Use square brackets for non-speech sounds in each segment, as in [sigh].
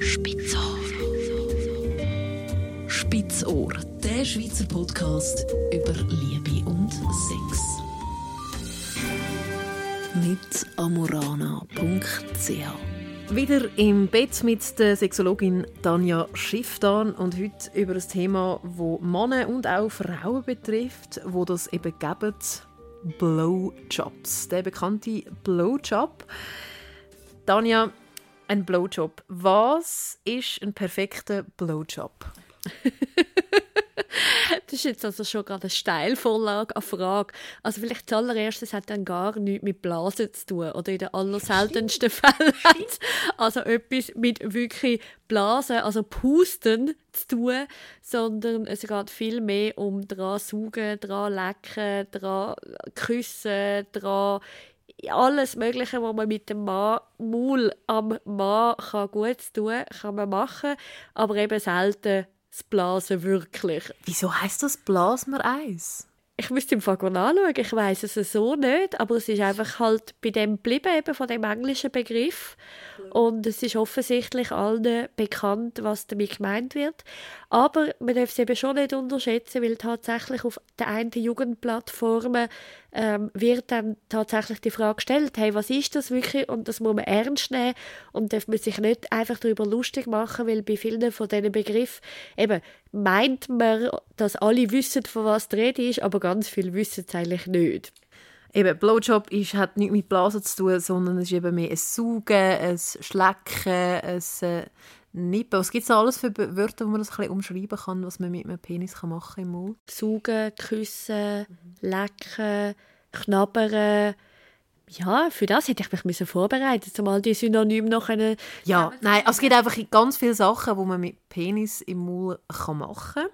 Spitzohr. Spitzohr, der Schweizer Podcast über Liebe und Sex. Mit amorana.ch Wieder im Bett mit der Sexologin Tanja Schifftan und heute über ein Thema, wo Männer und auch Frauen betrifft, wo das eben geben, Blowjobs. Der bekannte Blowjob. Tanja, ein Blowjob. Was ist ein perfekter Blowjob? das ist jetzt also schon gerade eine Steilvorlage an Frage. Also vielleicht das hat dann gar nichts mit Blasen zu tun oder in den allerseltensten Fällen hat also etwas mit wirklich Blasen, also Pusten zu tun, sondern es geht viel mehr um dran saugen, dran lecken, dran küssen, dran alles Mögliche, was man mit dem Mann, Maul am Mann kann gut tun kann, man machen, aber eben selten das Blasen wirklich. Wieso heißt das Blasmer Eis? Ich müsste im Fall anschauen, ich weiß es so nicht, aber es ist einfach halt bei dem geblieben, eben von dem englischen Begriff. Und es ist offensichtlich allen bekannt, was damit gemeint wird. Aber man darf es eben schon nicht unterschätzen, weil tatsächlich auf der einen Jugendplattformen ähm, wird dann tatsächlich die Frage gestellt, hey, was ist das wirklich? Und das muss man ernst nehmen und darf man sich nicht einfach darüber lustig machen, weil bei vielen von diesen Begriffen eben meint man, dass alle wissen, von was die Rede ist, aber ganz viele wissen es eigentlich nicht. Eben, Blowjob ist, hat nichts mit Blasen zu tun, sondern es ist eben mehr ein Saugen, ein Schlecken, ein Nippen. Was gibt es alles für Wörter, wo man das ein bisschen umschreiben kann, was man mit einem Penis kann machen kann im Mund? Saugen, küssen, mhm. lecken, knabbern. Ja, für das hätte ich mich vorbereitet, zumal die Synonyme noch eine. Ja, nein, also es gibt einfach ganz viele Sachen, die man mit Penis im Mund machen kann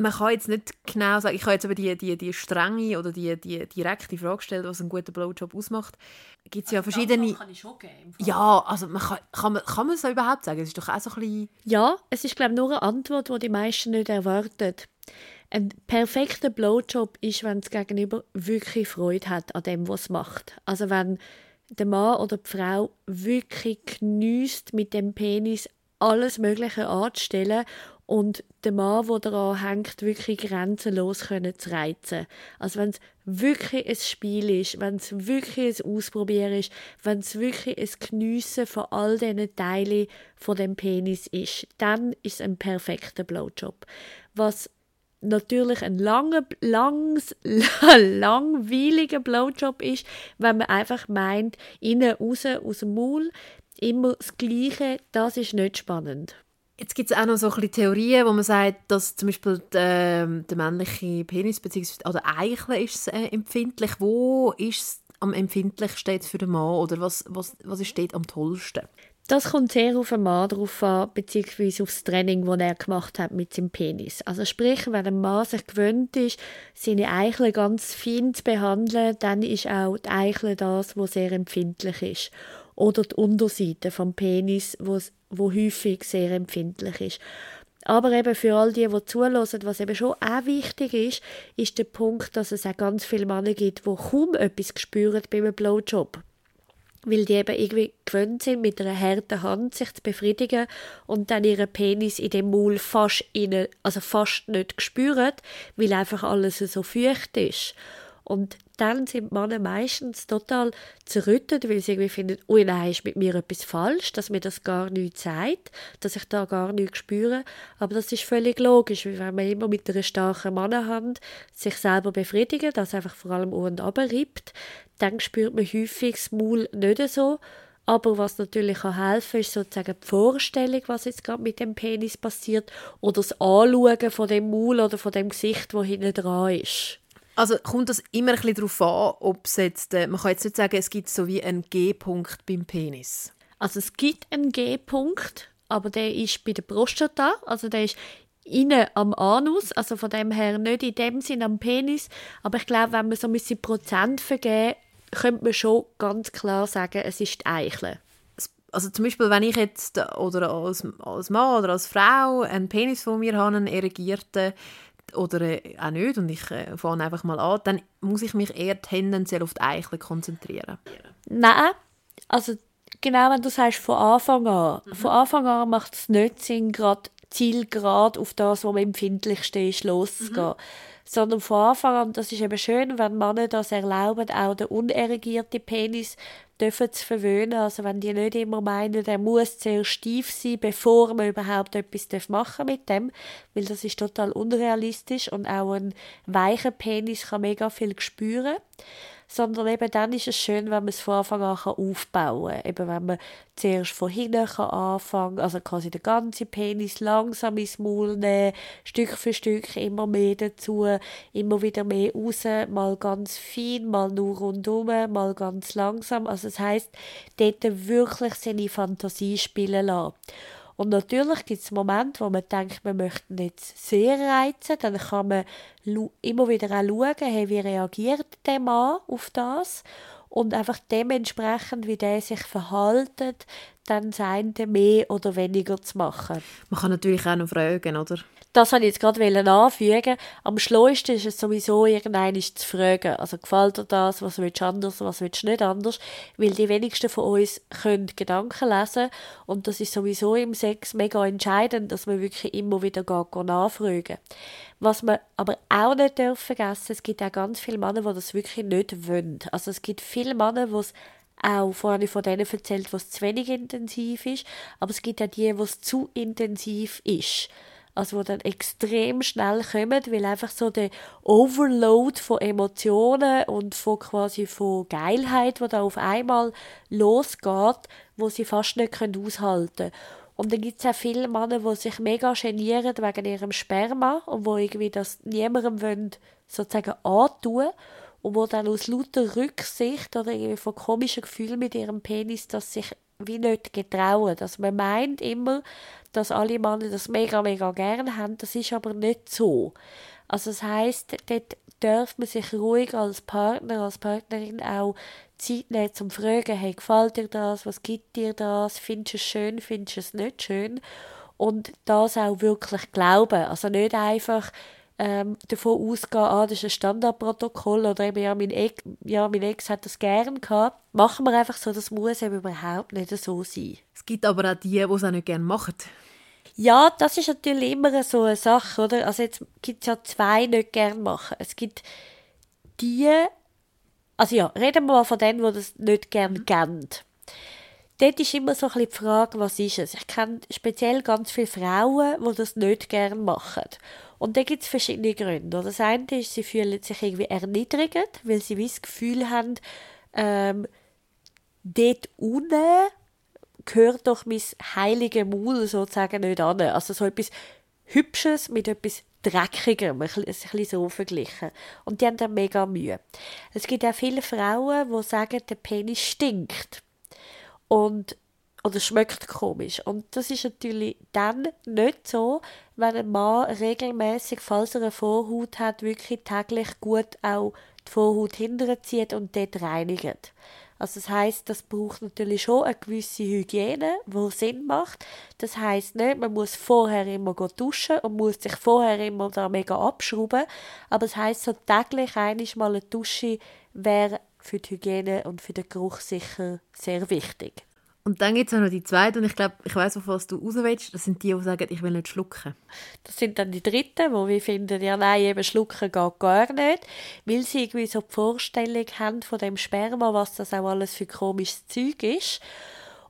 man kann jetzt nicht genau sagen, ich habe jetzt aber die, die, die strenge oder die, die direkte Frage gestellt, was einen guten Blowjob ausmacht. Gibt es ja also verschiedene... kann ich schon geben. Ja, also man kann, kann, man, kann man es überhaupt sagen? Es ist doch auch so ein bisschen... Ja, es ist glaube ich nur eine Antwort, die die meisten nicht erwarten. Ein perfekter Blowjob ist, wenn das Gegenüber wirklich Freude hat an dem, was es macht. Also wenn der Mann oder die Frau wirklich genießt, mit dem Penis alles Mögliche anzustellen und der Mann, der daran hängt, wirklich grenzenlos zu reizen. Also wenn es wirklich ein Spiel ist, wenn es wirklich ein Ausprobieren ist, wenn es wirklich ein Geniessen von all diesen Teilen von dem Penis ist, dann ist es ein perfekter Blowjob. Was natürlich ein langer, langs, [laughs] langweiliger Blowjob ist, wenn man einfach meint, innen, raus, aus dem Maul, immer das Gleiche, das ist nicht spannend. Jetzt gibt es auch noch so ein bisschen Theorien, wo man sagt, dass zum Beispiel der, der männliche Penis bzw. oder Eichel ist äh, empfindlich. Wo ist es am empfindlichsten für den Mann oder was, was, was steht am tollsten? Das kommt sehr auf den Mann drauf an, beziehungsweise auf das Training, das er gemacht hat mit seinem Penis. Also sprich, wenn ein Mann sich gewöhnt ist, seine Eichel ganz fein zu behandeln, dann ist auch die Eichel das, was sehr empfindlich ist oder die Unterseite vom Penis, wo, häufig sehr empfindlich ist. Aber eben für all die, die zulassen, was eben schon auch wichtig ist, ist der Punkt, dass es auch ganz viele Männer gibt, die kaum etwas spüren beim Blowjob. Weil die eben irgendwie gewöhnt sind, mit einer harten Hand sich zu befriedigen und dann ihren Penis in dem Maul fast, innen, also fast nicht spüren, weil einfach alles so feucht ist. Und dann sind Männer meistens total zerrüttet, weil sie irgendwie finden, ui nein, ist mit mir etwas falsch, dass mir das gar nichts sagt, dass ich da gar nichts spüre. Aber das ist völlig logisch, weil wenn man immer mit einer starken Mannenhand sich selber befriedigt, das einfach vor allem und rippt, dann spürt man häufig das Maul nicht so. Aber was natürlich kann helfen ist sozusagen die Vorstellung, was jetzt gerade mit dem Penis passiert, oder das Anschauen von dem Maul oder von dem Gesicht, wo hinten dran ist. Also kommt das immer ein bisschen darauf an, ob es jetzt, äh, man kann jetzt nicht sagen, es gibt so wie einen G-Punkt beim Penis. Also es gibt einen G-Punkt, aber der ist bei der Prostata, also der ist innen am Anus, also von dem her nicht in dem Sinn am Penis, aber ich glaube, wenn man so ein Prozent vergeben, könnte man schon ganz klar sagen, es ist die Eichel. Also zum Beispiel, wenn ich jetzt oder als, als Mann oder als Frau einen Penis von mir habe, einen erregierten, oder äh, auch nicht und ich äh, fange einfach mal an, dann muss ich mich eher tendenziell auf die Eichel konzentrieren. Nein, also genau, wenn du sagst, von Anfang an. Mhm. Von Anfang an macht es nicht Sinn, gerade zielgerade auf das, was am empfindlichsten ist, loszugehen. Mhm. Sondern von Anfang an, das ist eben schön, wenn Männer das erlauben, auch den unerregierten Penis dürfen zu verwöhnen. Also wenn die nicht immer meinen, der muss sehr steif sein, bevor man überhaupt etwas machen mit dem, weil das ist total unrealistisch und auch ein weicher Penis kann mega viel spüren sondern eben dann ist es schön, wenn man es von Anfang an aufbauen kann. Eben wenn man zuerst von hinten kann anfangen also quasi den ganzen Penis langsam ins Maul nehmen, Stück für Stück immer mehr dazu, immer wieder mehr raus, mal ganz fein, mal nur rundum, mal ganz langsam. Also das heisst, dort wirklich seine Fantasie spielen lassen. Und natürlich gibt es Momente, wo man denkt, man möchte nicht sehr reizen. Dann kann man immer wieder auch schauen, hey, wie reagiert der Mann auf das. Und einfach dementsprechend, wie der sich verhält, dann sein mehr oder weniger zu machen. Man kann natürlich auch noch fragen, oder? das wollte ich jetzt gerade anfügen. Am schlauesten ist es sowieso, irgendeinen zu fragen. Also, gefällt dir das? Was willst du anders? Was willst du nicht anders? Weil die wenigsten von uns können Gedanken lesen. Und das ist sowieso im Sex mega entscheidend, dass man wirklich immer wieder geht, nachfragen. Was man aber auch nicht vergessen darf, es gibt auch ganz viele Männer, die das wirklich nicht wollen. Also, es gibt viele Männer, die es auch vorhin von denen erzählt, was zu wenig intensiv ist, aber es gibt auch die, was zu intensiv ist. Also wo dann extrem schnell kommen, weil einfach so der Overload von Emotionen und von quasi von Geilheit, wo da auf einmal losgeht, wo sie fast nicht können aushalten und dann gibt es auch viele Männer, die sich mega genieren wegen ihrem Sperma und wo irgendwie das niemandem wollen, sozusagen antun und wo dann aus lauter Rücksicht oder irgendwie von komischen Gefühlen mit ihrem Penis das sich wie nicht getrauen. Also man meint immer, dass alle Männer das mega, mega gerne haben. Das ist aber nicht so. Also das heißt, dort darf man sich ruhig als Partner, als Partnerin auch Zeit nehmen, zum zu fragen, hey, gefällt dir das, was gibt dir das, findest du es schön, findest du es nicht schön? Und das auch wirklich glauben. Also nicht einfach ähm, davon ausgehen, ah, das ist ein Standardprotokoll oder eben, ja, mein Ex, ja, mein Ex hat das gern gehabt. Machen wir einfach so, das muss eben überhaupt nicht so sein. Es gibt aber auch die, die es auch nicht gerne machen. Ja, das ist natürlich immer so eine Sache, oder? Also jetzt gibt es ja zwei, nicht gerne machen. Es gibt die, also ja, reden wir mal von denen, die das nicht gerne mhm. kennen. Dort ist immer so ein bisschen die Frage, was ist es? Ich kenne speziell ganz viele Frauen, die das nicht gerne machen. Und da gibt es verschiedene Gründe. Das eine ist, sie fühlen sich irgendwie erniedrigt, weil sie das Gefühl haben, ähm, dort unten gehört doch mein heiliges Maul sozusagen nicht an. Also so etwas Hübsches mit etwas Dreckigem, ein bisschen so verglichen. Und die haben dann mega Mühe. Es gibt auch viele Frauen, die sagen, der Penis stinkt. Und oder schmeckt komisch. Und das ist natürlich dann nicht so, wenn ein Mann regelmäßig, falls er eine Vorhaut hat, wirklich täglich gut auch die Vorhaut hinterzieht und dort reinigt. Also das heißt, das braucht natürlich schon eine gewisse Hygiene, wo Sinn macht. Das heißt nicht, man muss vorher immer duschen und muss sich vorher immer da mega abschrauben. Aber das heißt, so täglich einmal eine Dusche wäre für die Hygiene und für den Geruch sicher sehr wichtig. Und dann gibt es noch die zweite, und ich glaube, ich weiß, auf was du raus willst. Das sind die, die sagen, ich will nicht schlucken. Das sind dann die dritten, wo wir finden, ja, nein, eben schlucken geht gar nicht, weil sie irgendwie so die Vorstellung haben von dem Sperma, was das auch alles für komisches Zeug ist.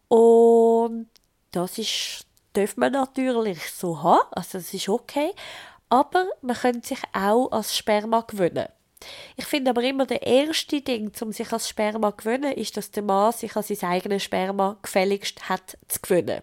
Und das ist, darf man natürlich so haben, also das ist okay, aber man könnte sich auch als Sperma gewöhnen. Ich finde aber immer, der erste Ding, um sich als Sperma zu gewöhnen, ist, dass der Mann sich an sein eigenes Sperma gefälligst hat zu gewöhnen.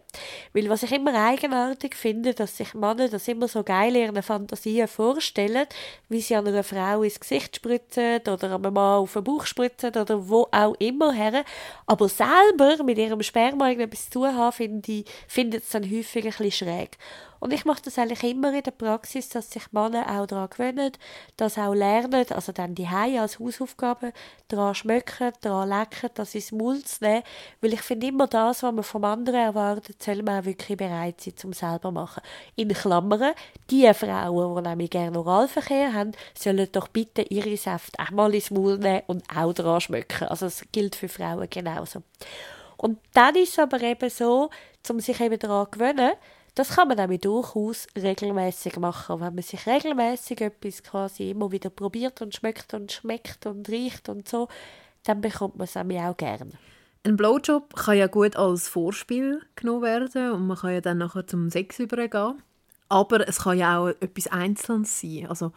Weil was ich immer eigenartig finde, dass sich Männer das immer so geil in ihren Fantasien vorstellen, wie sie an einer Frau ins Gesicht spritzen oder einem Mann auf den Bauch spritzen oder wo auch immer her. Aber selber mit ihrem Sperma irgendetwas zu haben, finde ich, findet es dann häufig ein bisschen schräg. Und ich mache das eigentlich immer in der Praxis, dass sich Männer auch daran gewöhnen, das auch lernen, also dann die Hause als Hausaufgabe, daran schmecken, daran lecken, das ins Mund zu nehmen. Weil ich finde immer das, was man vom anderen erwartet, soll man auch wirklich bereit sein, zum selber machen. In Klammern, die Frauen, die nämlich gerne Oralverkehr haben, sollen doch bitte ihre Säfte auch mal ins Mund nehmen und auch daran schmecken. Also es gilt für Frauen genauso. Und dann ist es aber eben so, um sich eben daran zu gewöhnen, das kann man nämlich durchaus regelmäßig machen. Wenn man sich regelmäßig etwas quasi immer wieder probiert und schmeckt und schmeckt und riecht und so, dann bekommt man es nämlich auch gerne. Ein Blowjob kann ja gut als Vorspiel genommen werden und man kann ja dann nachher zum Sex übergehen. Aber es kann ja auch etwas Einzelnes sein. Also,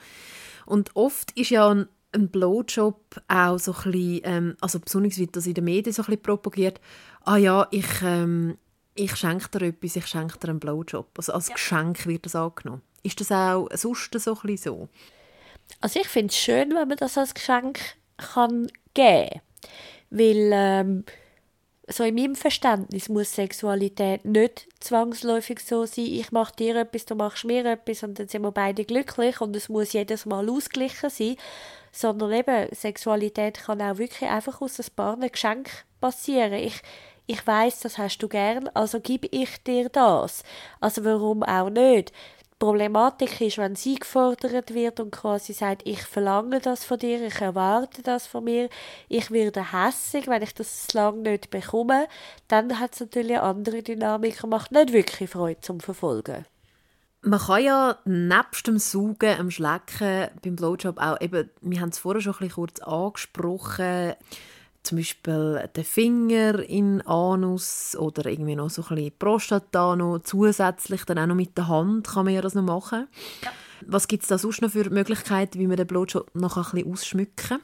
und oft ist ja ein, ein Blowjob auch so ein bisschen, ähm, also besonders wird das in den Medien so ein bisschen propagiert, ah ja, ich, ähm, ich schenke dir etwas, ich schenke dir einen Blowjob. Also als ja. Geschenk wird das angenommen. Ist das auch sonst so ein so? Also ich finde es schön, wenn man das als Geschenk kann geben kann. Weil ähm, so in meinem Verständnis muss Sexualität nicht zwangsläufig so sein, ich mache dir etwas, du machst mir etwas und dann sind wir beide glücklich und es muss jedes Mal ausgeglichen sein, sondern eben Sexualität kann auch wirklich einfach aus ein paar Geschenken passieren. Ich, ich weiß, das hast du gern, also gebe ich dir das. Also warum auch nicht? Die Problematik ist, wenn sie gefordert wird und quasi sagt, ich verlange das von dir, ich erwarte das von mir, ich werde hässig, wenn ich das lang nicht bekomme, dann hat es natürlich eine andere Dynamik und macht nicht wirklich Freude zum Verfolgen. Man kann ja nebst dem Saugen, dem Schlecken beim Blowjob auch eben, wir haben es vorher schon ein bisschen kurz angesprochen, zum Beispiel den Finger in Anus oder irgendwie noch so ein bisschen Prostata noch zusätzlich, dann auch noch mit der Hand kann man ja das noch machen. Ja. Was gibt es da sonst noch für Möglichkeiten, wie man den Blowjob noch ein bisschen ausschmücken kann?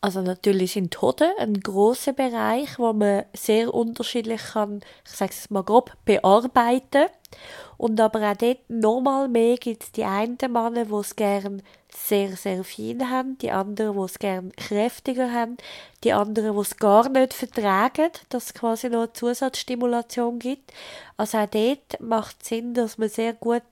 Also natürlich sind die Hoden ein großer Bereich, wo man sehr unterschiedlich kann, ich sage es mal grob, bearbeiten. Und aber auch dort nochmal mehr gibt es die einen Männer, die es gerne sehr, sehr fein haben, die anderen, die es gerne kräftiger haben, die anderen, die es gar nicht vertragen, dass es quasi noch eine Zusatzstimulation gibt. Also auch dort macht es Sinn, dass man sehr gut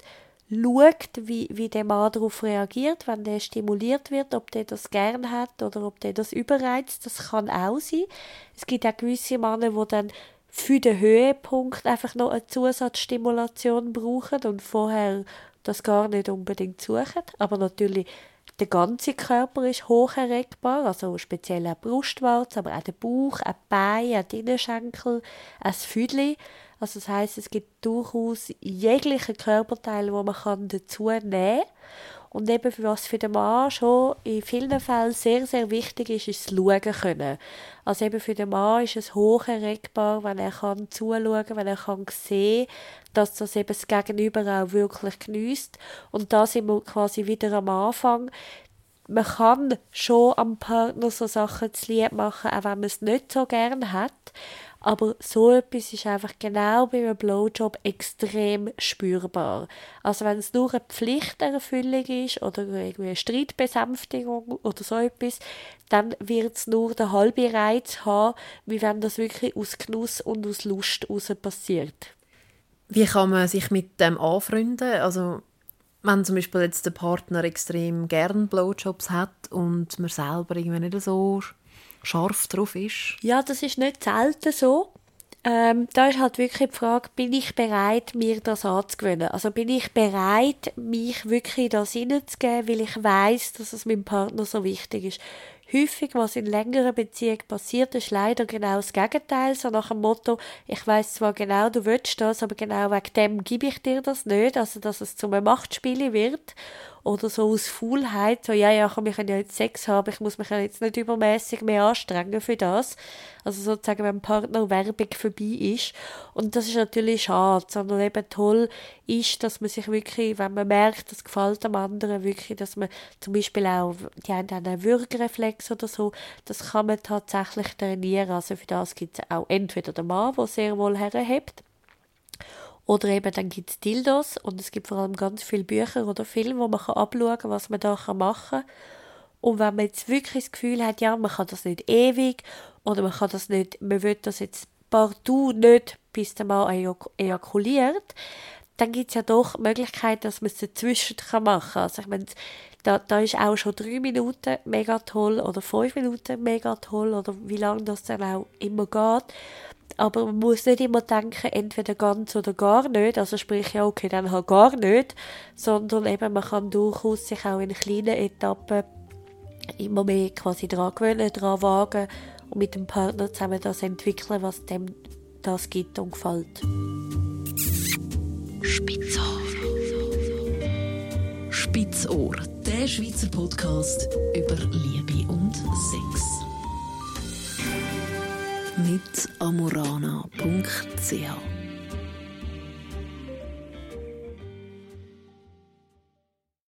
schaut, wie, wie der Mann darauf reagiert, wenn der stimuliert wird, ob der das gern hat oder ob der das überreizt. Das kann auch sein. Es gibt auch gewisse Männer, die dann für den Höhepunkt einfach noch eine Zusatzstimulation brauchen und vorher das gar nicht unbedingt suchen. Aber natürlich der ganze Körper ist hoch erregbar, also speziell auch Brustwarze, aber auch der Bauch, Beine, auch die Innenschenkel, das Füdli. Also das heißt, es gibt durchaus jegliche Körperteile, wo man dazu nehmen kann. Und eben, was für den Mann schon in vielen Fällen sehr, sehr wichtig ist, ist das Schauen können. Also eben für den Mann ist es hoch erregbar, wenn er kann zuschauen, wenn er kann sehen, dass das eben das Gegenüber auch wirklich genießt. Und da sind wir quasi wieder am Anfang. Man kann schon am Partner so Sachen zu lieb machen, auch wenn man es nicht so gern hat. Aber so etwas ist einfach genau bei einem Blowjob extrem spürbar. Also wenn es nur eine Pflichterfüllung ist oder irgendwie eine Streitbesänftigung oder so etwas, dann wird es nur den halben Reiz haben, wie wenn das wirklich aus Genuss und aus Lust heraus passiert. Wie kann man sich mit dem anfreunden? Also wenn zum Beispiel jetzt der Partner extrem gern Blowjobs hat und man selber irgendwie nicht so scharf drauf ist? Ja, das ist nicht selten so. Ähm, da ist halt wirklich die Frage, bin ich bereit, mir das anzugewöhnen? Also bin ich bereit, mich wirklich das hineinzugeben, weil ich weiß, dass es meinem Partner so wichtig ist. Häufig, was in längerer Beziehung passiert, ist leider genau das Gegenteil. So nach dem Motto, ich weiß zwar genau, du willst das, aber genau wegen dem gebe ich dir das nicht. Also, dass es zu einem Machtspiel wird oder so aus Faulheit, so, ja, ja, komm, wir können ja jetzt Sex haben, ich muss mich ja jetzt nicht übermäßig mehr anstrengen für das. Also sozusagen, wenn Partner Werbung vorbei ist. Und das ist natürlich schade, sondern eben toll ist, dass man sich wirklich, wenn man merkt, das gefällt dem anderen wirklich, dass man zum Beispiel auch, die haben einen Würgereflex oder so, das kann man tatsächlich trainieren. Also für das gibt es auch entweder den Mann, der sehr wohl herhebt, oder eben dann gibt es Dildos und es gibt vor allem ganz viele Bücher oder Filme, wo man abschauen kann, was man da machen kann. Und wenn man jetzt wirklich das Gefühl hat, ja, man kann das nicht ewig oder man kann das nicht, man will das jetzt partout nicht, bis der Mann ejakuliert, dann gibt es ja doch die Möglichkeit, dass man es dazwischen machen kann. Also ich meine, da, da ist auch schon drei Minuten mega toll oder fünf Minuten mega toll oder wie lange das dann auch immer geht aber man muss nicht immer denken, entweder ganz oder gar nicht, also sprich, ja, okay, dann halt gar nicht, sondern eben, man kann durchaus sich auch in kleinen Etappen immer mehr quasi dran gewöhnen, dran wagen und mit dem Partner zusammen das entwickeln, was dem das gibt und gefällt. Spitzohr. Spitzohr, der Schweizer Podcast über Liebe und Sex mit amurana.ch.